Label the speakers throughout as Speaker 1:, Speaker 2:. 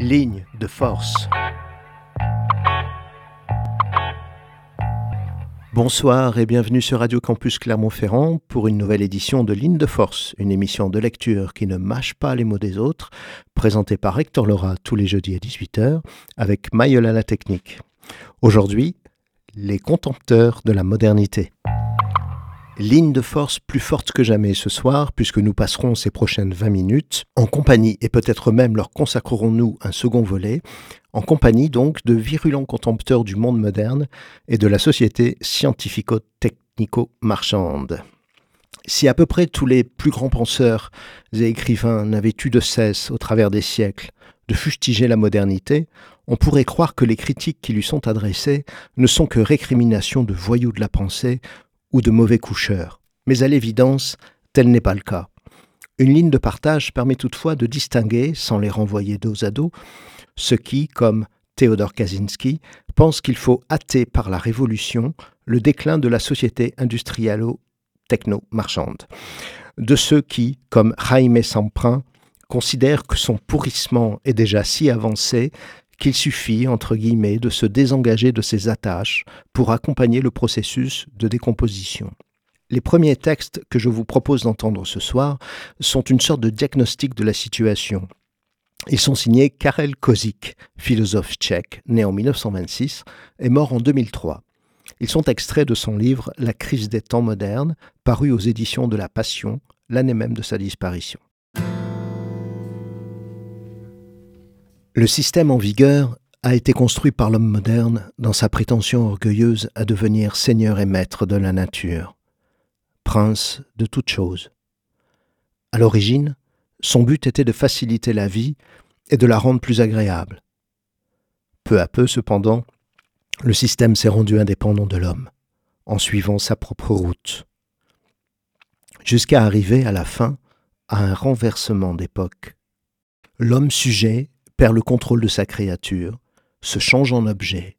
Speaker 1: Ligne de force. Bonsoir et bienvenue sur Radio Campus Clermont-Ferrand pour une nouvelle édition de Ligne de Force, une émission de lecture qui ne mâche pas les mots des autres, présentée par Hector Laura tous les jeudis à 18h avec Maïola la technique. Aujourd'hui, les contempteurs de la modernité. Ligne de force plus forte que jamais ce soir, puisque nous passerons ces prochaines 20 minutes en compagnie, et peut-être même leur consacrerons-nous un second volet, en compagnie donc de virulents contempteurs du monde moderne et de la société scientifico-technico-marchande. Si à peu près tous les plus grands penseurs et écrivains n'avaient eu de cesse, au travers des siècles, de fustiger la modernité, on pourrait croire que les critiques qui lui sont adressées ne sont que récriminations de voyous de la pensée ou de mauvais coucheurs. Mais à l'évidence, tel n'est pas le cas. Une ligne de partage permet toutefois de distinguer, sans les renvoyer dos à dos, ceux qui, comme Théodore Kaczynski, pensent qu'il faut hâter par la révolution le déclin de la société industrialo-techno-marchande, de ceux qui, comme Jaime Samprin, considèrent que son pourrissement est déjà si avancé qu'il suffit, entre guillemets, de se désengager de ses attaches pour accompagner le processus de décomposition. Les premiers textes que je vous propose d'entendre ce soir sont une sorte de diagnostic de la situation. Ils sont signés Karel Kozik, philosophe tchèque, né en 1926 et mort en 2003. Ils sont extraits de son livre La crise des temps modernes, paru aux éditions de La Passion, l'année même de sa disparition. Le système en vigueur a été construit par l'homme moderne dans sa prétention orgueilleuse à devenir seigneur et maître de la nature, prince de toutes choses. À l'origine, son but était de faciliter la vie et de la rendre plus agréable. Peu à peu, cependant, le système s'est rendu indépendant de l'homme, en suivant sa propre route, jusqu'à arriver à la fin à un renversement d'époque. L'homme sujet perd le contrôle de sa créature, se change en objet,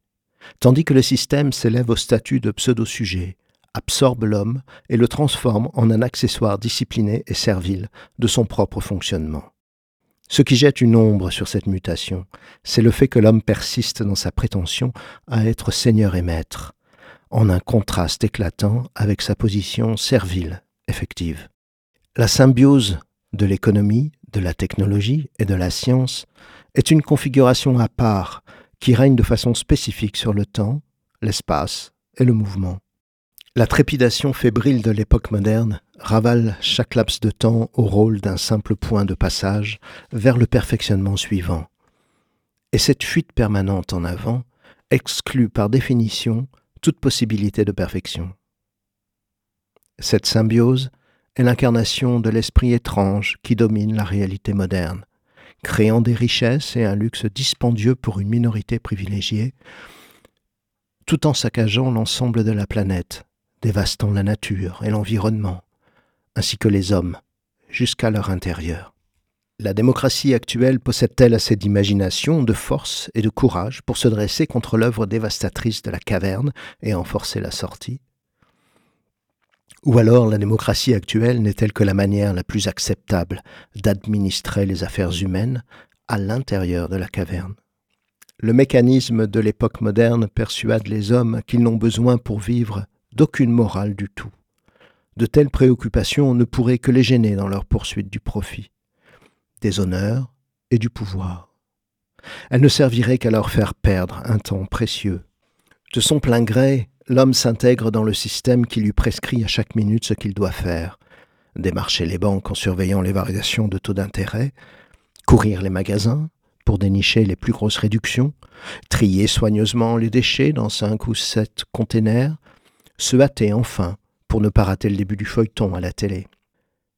Speaker 1: tandis que le système s'élève au statut de pseudo-sujet, absorbe l'homme et le transforme en un accessoire discipliné et servile de son propre fonctionnement. Ce qui jette une ombre sur cette mutation, c'est le fait que l'homme persiste dans sa prétention à être seigneur et maître, en un contraste éclatant avec sa position servile, effective. La symbiose de l'économie, de la technologie et de la science est une configuration à part qui règne de façon spécifique sur le temps, l'espace et le mouvement. La trépidation fébrile de l'époque moderne ravale chaque laps de temps au rôle d'un simple point de passage vers le perfectionnement suivant. Et cette fuite permanente en avant exclut par définition toute possibilité de perfection. Cette symbiose est l'incarnation de l'esprit étrange qui domine la réalité moderne, créant des richesses et un luxe dispendieux pour une minorité privilégiée, tout en saccageant l'ensemble de la planète, dévastant la nature et l'environnement, ainsi que les hommes, jusqu'à leur intérieur. La démocratie actuelle possède-t-elle assez d'imagination, de force et de courage pour se dresser contre l'œuvre dévastatrice de la caverne et en forcer la sortie? Ou alors la démocratie actuelle n'est-elle que la manière la plus acceptable d'administrer les affaires humaines à l'intérieur de la caverne Le mécanisme de l'époque moderne persuade les hommes qu'ils n'ont besoin pour vivre d'aucune morale du tout. De telles préoccupations ne pourraient que les gêner dans leur poursuite du profit, des honneurs et du pouvoir. Elles ne serviraient qu'à leur faire perdre un temps précieux. De son plein gré, l'homme s'intègre dans le système qui lui prescrit à chaque minute ce qu'il doit faire. Démarcher les banques en surveillant les variations de taux d'intérêt, courir les magasins pour dénicher les plus grosses réductions, trier soigneusement les déchets dans cinq ou sept containers, se hâter enfin pour ne pas rater le début du feuilleton à la télé.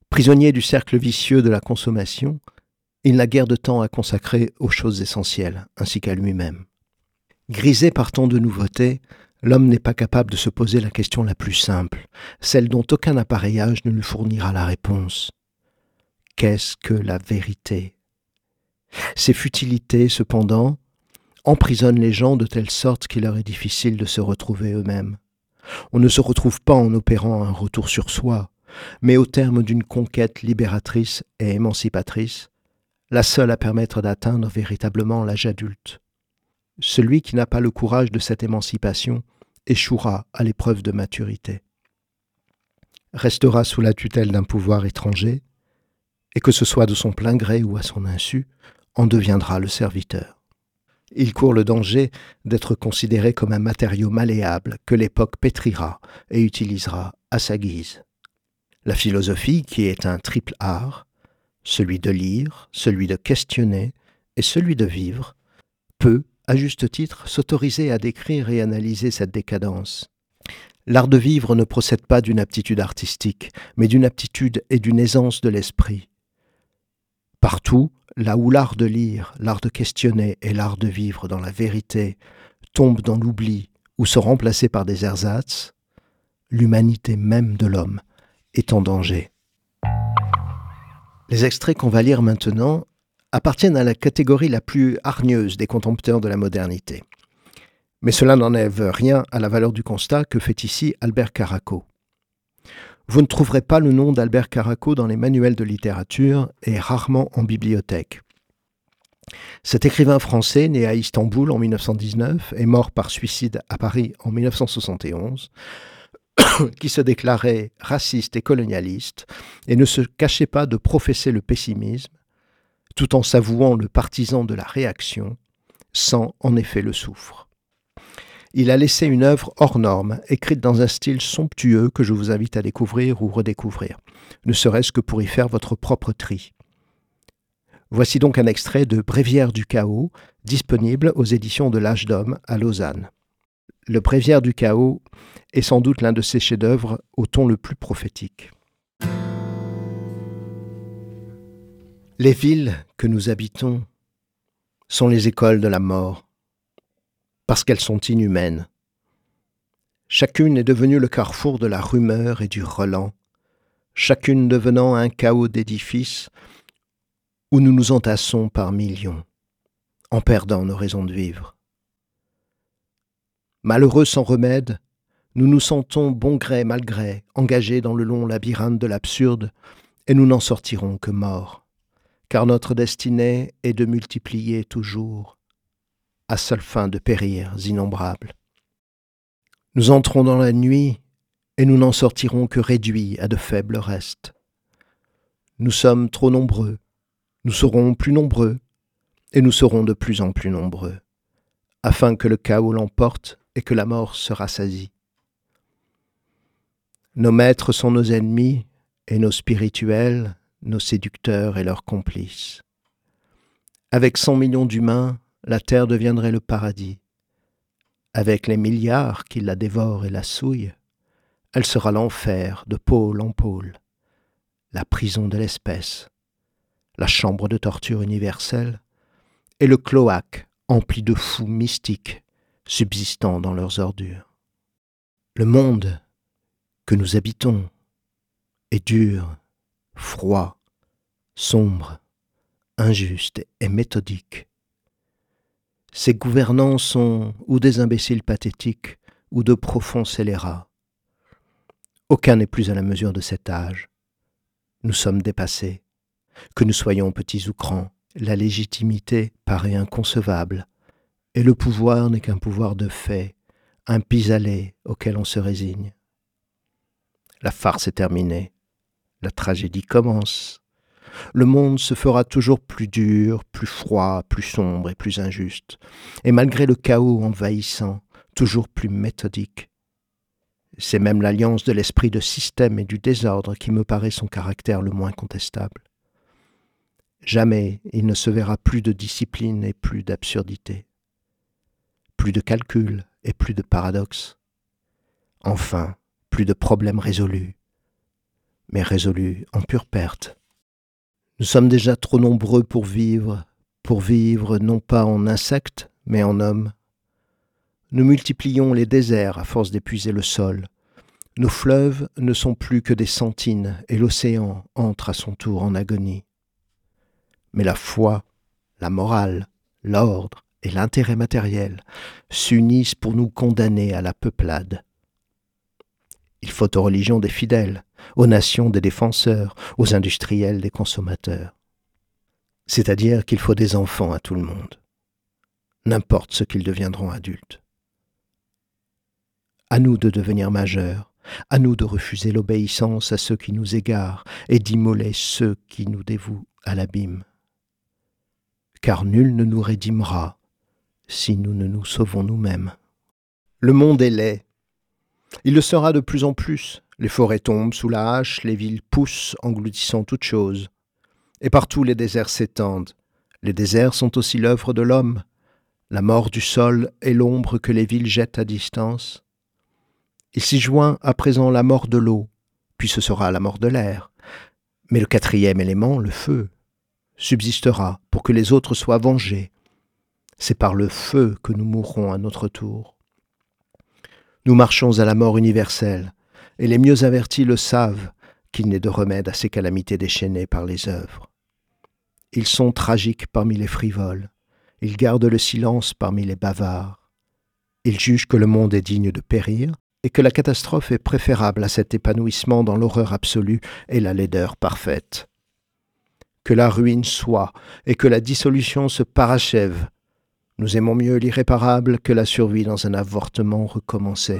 Speaker 1: Prisonnier du cercle vicieux de la consommation, il n'a guère de temps à consacrer aux choses essentielles, ainsi qu'à lui-même. Grisé par tant de nouveautés, L'homme n'est pas capable de se poser la question la plus simple, celle dont aucun appareillage ne lui fournira la réponse. Qu'est-ce que la vérité? Ces futilités, cependant, emprisonnent les gens de telle sorte qu'il leur est difficile de se retrouver eux-mêmes. On ne se retrouve pas en opérant un retour sur soi, mais au terme d'une conquête libératrice et émancipatrice, la seule à permettre d'atteindre véritablement l'âge adulte. Celui qui n'a pas le courage de cette émancipation échouera à l'épreuve de maturité. Restera sous la tutelle d'un pouvoir étranger, et que ce soit de son plein gré ou à son insu, en deviendra le serviteur. Il court le danger d'être considéré comme un matériau malléable que l'époque pétrira et utilisera à sa guise. La philosophie, qui est un triple art, celui de lire, celui de questionner et celui de vivre, peut, à juste titre, s'autoriser à décrire et analyser cette décadence. L'art de vivre ne procède pas d'une aptitude artistique, mais d'une aptitude et d'une aisance de l'esprit. Partout, là où l'art de lire, l'art de questionner et l'art de vivre dans la vérité tombent dans l'oubli ou sont remplacés par des ersatz, l'humanité même de l'homme est en danger. Les extraits qu'on va lire maintenant appartiennent à la catégorie la plus hargneuse des contempteurs de la modernité. Mais cela n'enlève rien à la valeur du constat que fait ici Albert Caraco. Vous ne trouverez pas le nom d'Albert Caraco dans les manuels de littérature et rarement en bibliothèque. Cet écrivain français, né à Istanbul en 1919 et mort par suicide à Paris en 1971, qui se déclarait raciste et colonialiste et ne se cachait pas de professer le pessimisme, tout en s'avouant le partisan de la réaction, sans en effet le souffre. Il a laissé une œuvre hors norme, écrite dans un style somptueux que je vous invite à découvrir ou redécouvrir, ne serait-ce que pour y faire votre propre tri. Voici donc un extrait de Bréviaire du chaos, disponible aux éditions de l'Âge d'Homme à Lausanne. Le Bréviaire du chaos est sans doute l'un de ses chefs-d'œuvre au ton le plus prophétique. Les villes que nous habitons sont les écoles de la mort, parce qu'elles sont inhumaines. Chacune est devenue le carrefour de la rumeur et du relent, chacune devenant un chaos d'édifices où nous nous entassons par millions, en perdant nos raisons de vivre. Malheureux sans remède, nous nous sentons bon gré mal gré engagés dans le long labyrinthe de l'absurde, et nous n'en sortirons que morts, car notre destinée est de multiplier toujours, à seule fin de périr innombrables. Nous entrons dans la nuit, et nous n'en sortirons que réduits à de faibles restes. Nous sommes trop nombreux, nous serons plus nombreux, et nous serons de plus en plus nombreux, afin que le chaos l'emporte et que la mort se rassasie. Nos maîtres sont nos ennemis et nos spirituels, nos séducteurs et leurs complices. Avec cent millions d'humains, la terre deviendrait le paradis. Avec les milliards qui la dévorent et la souillent, elle sera l'enfer de pôle en pôle, la prison de l'espèce, la chambre de torture universelle et le cloaque empli de fous mystiques subsistant dans leurs ordures. Le monde que nous habitons est dur, froid, sombre, injuste et méthodique. Ses gouvernants sont ou des imbéciles pathétiques ou de profonds scélérats. Aucun n'est plus à la mesure de cet âge. Nous sommes dépassés. Que nous soyons petits ou grands, la légitimité paraît inconcevable, et le pouvoir n'est qu'un pouvoir de fait, un pis-aller auquel on se résigne. La farce est terminée, la tragédie commence. Le monde se fera toujours plus dur, plus froid, plus sombre et plus injuste, et malgré le chaos envahissant, toujours plus méthodique. C'est même l'alliance de l'esprit de système et du désordre qui me paraît son caractère le moins contestable. Jamais il ne se verra plus de discipline et plus d'absurdité plus de calculs et plus de paradoxes. Enfin, plus de problèmes résolus, mais résolus en pure perte. Nous sommes déjà trop nombreux pour vivre, pour vivre non pas en insectes, mais en hommes. Nous multiplions les déserts à force d'épuiser le sol. Nos fleuves ne sont plus que des sentines et l'océan entre à son tour en agonie. Mais la foi, la morale, l'ordre, et l'intérêt matériel s'unissent pour nous condamner à la peuplade. Il faut aux religions des fidèles, aux nations des défenseurs, aux industriels des consommateurs. c'est-à-dire qu'il faut des enfants à tout le monde, n'importe ce qu'ils deviendront adultes. À nous de devenir majeurs, à nous de refuser l'obéissance à ceux qui nous égarent et d'immoler ceux qui nous dévouent à l'abîme. Car nul ne nous rédimera si nous ne nous sauvons nous-mêmes. Le monde est laid. Il le sera de plus en plus. Les forêts tombent sous la hache, les villes poussent, engloutissant toutes choses. Et partout les déserts s'étendent. Les déserts sont aussi l'œuvre de l'homme. La mort du sol est l'ombre que les villes jettent à distance. Il s'y joint à présent la mort de l'eau, puis ce sera la mort de l'air. Mais le quatrième élément, le feu, subsistera pour que les autres soient vengés. C'est par le feu que nous mourrons à notre tour. Nous marchons à la mort universelle, et les mieux avertis le savent qu'il n'est de remède à ces calamités déchaînées par les œuvres. Ils sont tragiques parmi les frivoles, ils gardent le silence parmi les bavards. Ils jugent que le monde est digne de périr et que la catastrophe est préférable à cet épanouissement dans l'horreur absolue et la laideur parfaite. Que la ruine soit et que la dissolution se parachève. Nous aimons mieux l'irréparable que la survie dans un avortement recommencé.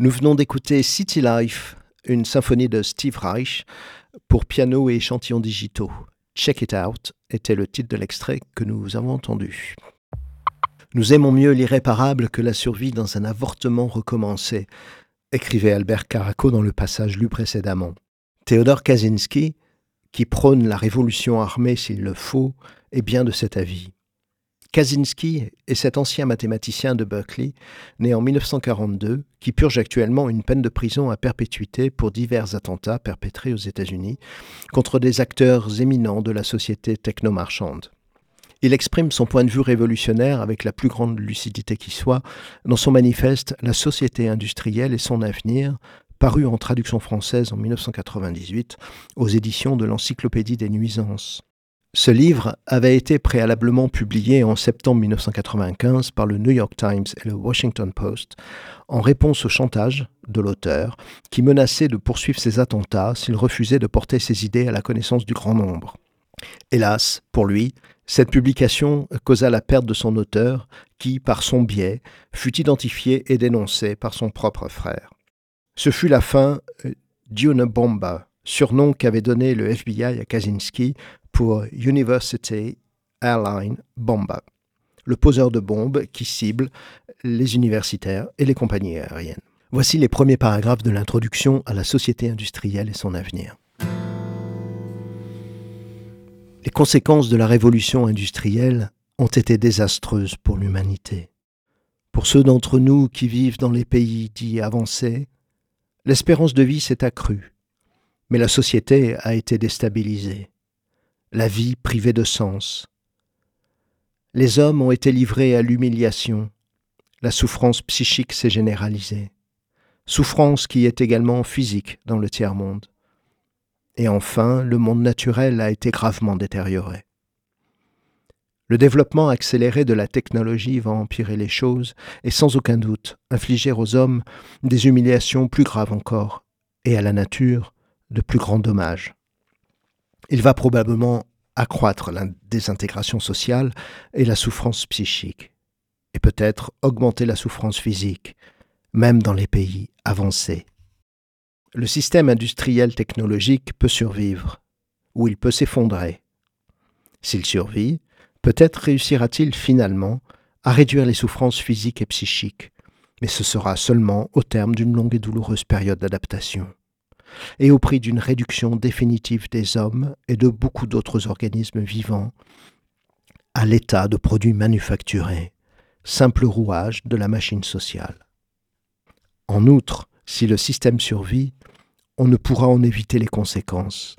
Speaker 1: Nous venons d'écouter City Life, une symphonie de Steve Reich pour piano et échantillons digitaux. Check It Out était le titre de l'extrait que nous avons entendu. Nous aimons mieux l'irréparable que la survie dans un avortement recommencé, écrivait Albert Caraco dans le passage lu précédemment. Théodore Kaczynski, qui prône la révolution armée s'il le faut, est bien de cet avis. Kaczynski est cet ancien mathématicien de Berkeley, né en 1942, qui purge actuellement une peine de prison à perpétuité pour divers attentats perpétrés aux États-Unis contre des acteurs éminents de la société technomarchande. Il exprime son point de vue révolutionnaire avec la plus grande lucidité qui soit dans son manifeste La société industrielle et son avenir, paru en traduction française en 1998 aux éditions de l'Encyclopédie des nuisances. Ce livre avait été préalablement publié en septembre 1995 par le New York Times et le Washington Post en réponse au chantage de l'auteur qui menaçait de poursuivre ses attentats s'il refusait de porter ses idées à la connaissance du grand nombre. Hélas, pour lui, cette publication causa la perte de son auteur qui, par son biais, fut identifié et dénoncé par son propre frère. Ce fut la fin d'Une Bomba, surnom qu'avait donné le FBI à Kaczynski pour University Airline Bomba, le poseur de bombes qui cible les universitaires et les compagnies aériennes. Voici les premiers paragraphes de l'introduction à la société industrielle et son avenir. Les conséquences de la révolution industrielle ont été désastreuses pour l'humanité. Pour ceux d'entre nous qui vivent dans les pays dits avancés, l'espérance de vie s'est accrue, mais la société a été déstabilisée la vie privée de sens. Les hommes ont été livrés à l'humiliation, la souffrance psychique s'est généralisée, souffrance qui est également physique dans le tiers-monde. Et enfin, le monde naturel a été gravement détérioré. Le développement accéléré de la technologie va empirer les choses et sans aucun doute infliger aux hommes des humiliations plus graves encore et à la nature de plus grands dommages. Il va probablement accroître la désintégration sociale et la souffrance psychique, et peut-être augmenter la souffrance physique, même dans les pays avancés. Le système industriel technologique peut survivre, ou il peut s'effondrer. S'il survit, peut-être réussira-t-il finalement à réduire les souffrances physiques et psychiques, mais ce sera seulement au terme d'une longue et douloureuse période d'adaptation et au prix d'une réduction définitive des hommes et de beaucoup d'autres organismes vivants à l'état de produits manufacturés, simple rouage de la machine sociale. En outre, si le système survit, on ne pourra en éviter les conséquences.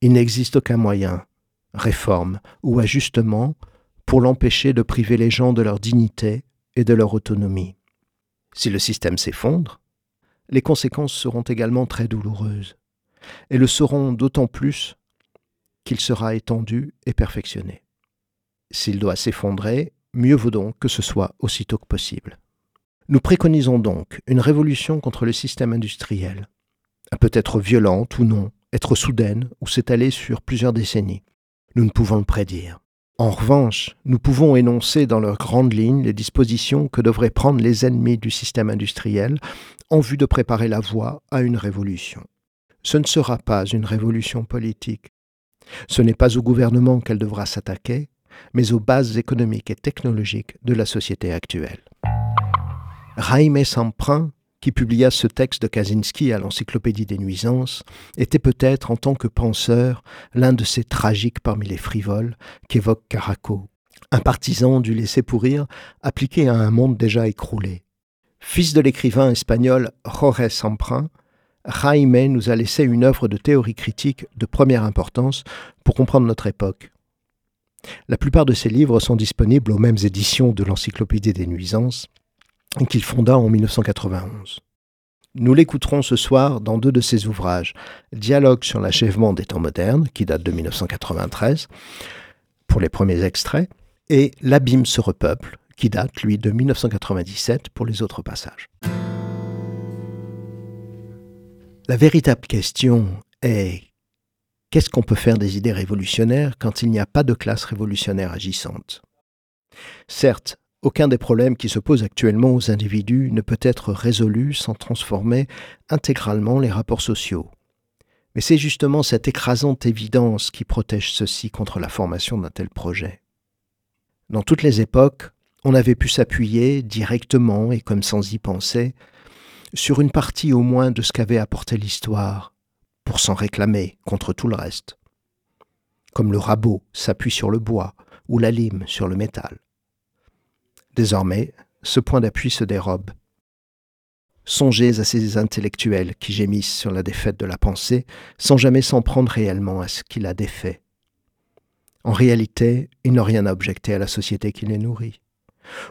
Speaker 1: Il n'existe aucun moyen, réforme ou ajustement, pour l'empêcher de priver les gens de leur dignité et de leur autonomie. Si le système s'effondre, les conséquences seront également très douloureuses, et le seront d'autant plus qu'il sera étendu et perfectionné. S'il doit s'effondrer, mieux vaut donc que ce soit aussitôt que possible. Nous préconisons donc une révolution contre le système industriel. Peut être violente ou non, être soudaine ou s'étaler sur plusieurs décennies. Nous ne pouvons le prédire. En revanche, nous pouvons énoncer dans leurs grandes lignes les dispositions que devraient prendre les ennemis du système industriel en vue de préparer la voie à une révolution. Ce ne sera pas une révolution politique. Ce n'est pas au gouvernement qu'elle devra s'attaquer, mais aux bases économiques et technologiques de la société actuelle. Samprin qui publia ce texte de Kaczynski à l'Encyclopédie des nuisances, était peut-être, en tant que penseur, l'un de ces tragiques parmi les frivoles qu'évoque Caraco, un partisan du laisser pourrir appliqué à un monde déjà écroulé. Fils de l'écrivain espagnol Jorge Samprin, Jaime nous a laissé une œuvre de théorie critique de première importance pour comprendre notre époque. La plupart de ses livres sont disponibles aux mêmes éditions de l'Encyclopédie des nuisances, qu'il fonda en 1991. Nous l'écouterons ce soir dans deux de ses ouvrages, Dialogue sur l'achèvement des temps modernes, qui date de 1993, pour les premiers extraits, et L'abîme se repeuple, qui date, lui, de 1997 pour les autres passages. La véritable question est qu'est-ce qu'on peut faire des idées révolutionnaires quand il n'y a pas de classe révolutionnaire agissante? Certes, aucun des problèmes qui se posent actuellement aux individus ne peut être résolu sans transformer intégralement les rapports sociaux. Mais c'est justement cette écrasante évidence qui protège ceux-ci contre la formation d'un tel projet. Dans toutes les époques, on avait pu s'appuyer directement et comme sans y penser sur une partie au moins de ce qu'avait apporté l'histoire pour pour s'en réclamer contre tout le reste. Comme le rabot s'appuie sur le bois ou la lime sur le métal. Désormais, ce point d'appui se dérobe. Songez à ces intellectuels qui gémissent sur la défaite de la pensée sans jamais s'en prendre réellement à ce qui la défait. En réalité, ils n'ont rien à objecter à la société qui les nourrit,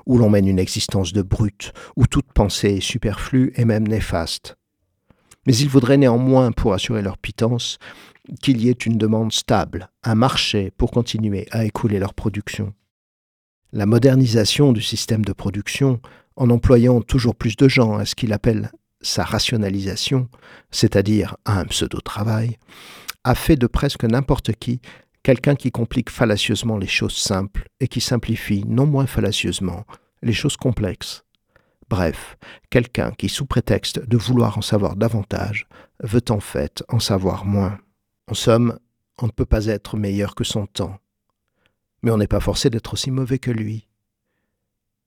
Speaker 1: où l'on mène une existence de brute, où toute pensée est superflue et même néfaste. Mais ils voudraient néanmoins, pour assurer leur pitance, qu'il y ait une demande stable, un marché pour continuer à écouler leur production. La modernisation du système de production, en employant toujours plus de gens à ce qu'il appelle sa rationalisation, c'est-à-dire à un pseudo-travail, a fait de presque n'importe qui quelqu'un qui complique fallacieusement les choses simples et qui simplifie non moins fallacieusement les choses complexes. Bref, quelqu'un qui, sous prétexte de vouloir en savoir davantage, veut en fait en savoir moins. En somme, on ne peut pas être meilleur que son temps. Mais on n'est pas forcé d'être aussi mauvais que lui.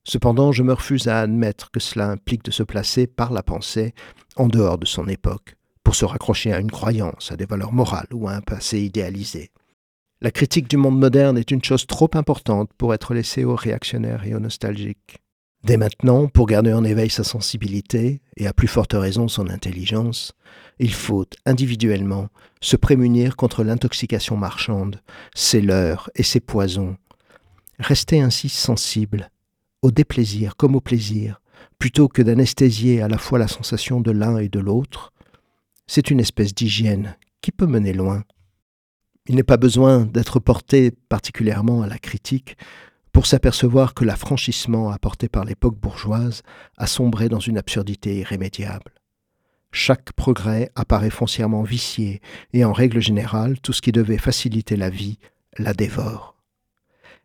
Speaker 1: Cependant, je me refuse à admettre que cela implique de se placer par la pensée en dehors de son époque, pour se raccrocher à une croyance, à des valeurs morales ou à un passé idéalisé. La critique du monde moderne est une chose trop importante pour être laissée aux réactionnaires et aux nostalgiques. Dès maintenant, pour garder en éveil sa sensibilité, et à plus forte raison son intelligence, il faut, individuellement, se prémunir contre l'intoxication marchande, ses leurres et ses poisons. Rester ainsi sensible, au déplaisir comme au plaisir, plutôt que d'anesthésier à la fois la sensation de l'un et de l'autre, c'est une espèce d'hygiène qui peut mener loin. Il n'est pas besoin d'être porté particulièrement à la critique pour s'apercevoir que l'affranchissement apporté par l'époque bourgeoise a sombré dans une absurdité irrémédiable. Chaque progrès apparaît foncièrement vicié, et en règle générale, tout ce qui devait faciliter la vie la dévore.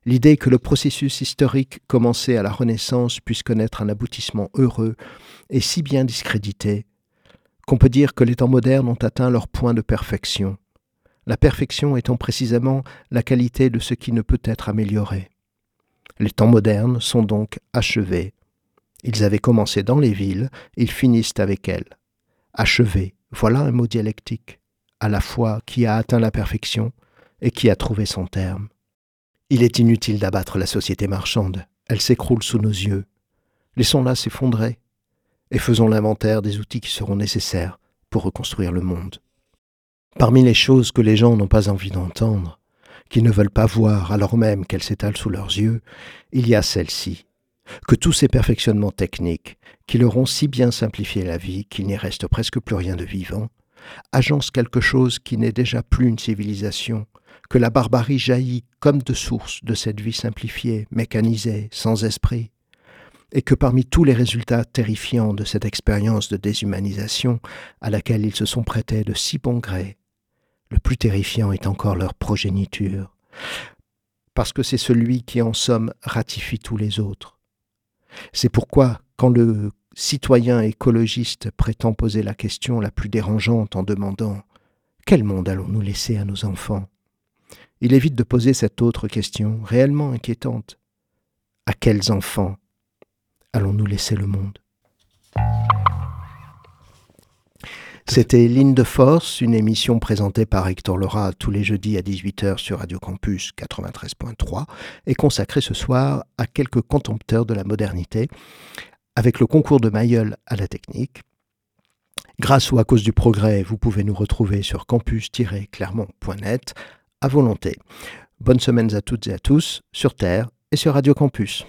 Speaker 1: L'idée que le processus historique commencé à la Renaissance puisse connaître un aboutissement heureux est si bien discréditée qu'on peut dire que les temps modernes ont atteint leur point de perfection, la perfection étant précisément la qualité de ce qui ne peut être amélioré. Les temps modernes sont donc achevés. Ils avaient commencé dans les villes, ils finissent avec elles. Achevé, voilà un mot dialectique, à la fois qui a atteint la perfection et qui a trouvé son terme. Il est inutile d'abattre la société marchande, elle s'écroule sous nos yeux. Laissons-la s'effondrer et faisons l'inventaire des outils qui seront nécessaires pour reconstruire le monde. Parmi les choses que les gens n'ont pas envie d'entendre, qu'ils ne veulent pas voir alors même qu'elles s'étalent sous leurs yeux, il y a celle-ci, que tous ces perfectionnements techniques, qui leur ont si bien simplifié la vie qu'il n'y reste presque plus rien de vivant, agencent quelque chose qui n'est déjà plus une civilisation, que la barbarie jaillit comme de source de cette vie simplifiée, mécanisée, sans esprit, et que parmi tous les résultats terrifiants de cette expérience de déshumanisation à laquelle ils se sont prêtés de si bon gré, le plus terrifiant est encore leur progéniture, parce que c'est celui qui en somme ratifie tous les autres. C'est pourquoi, quand le citoyen écologiste prétend poser la question la plus dérangeante en demandant Quel monde allons-nous laisser à nos enfants? Il évite de poser cette autre question, réellement inquiétante. À quels enfants allons-nous laisser le monde? C'était Ligne de Force, une émission présentée par Hector Laura tous les jeudis à 18h sur Radio Campus 93.3 et consacrée ce soir à quelques contempteurs de la modernité, avec le concours de Mayol à la technique. Grâce ou à cause du progrès, vous pouvez nous retrouver sur campus-clermont.net à volonté. Bonnes semaines à toutes et à tous sur Terre et sur Radio Campus.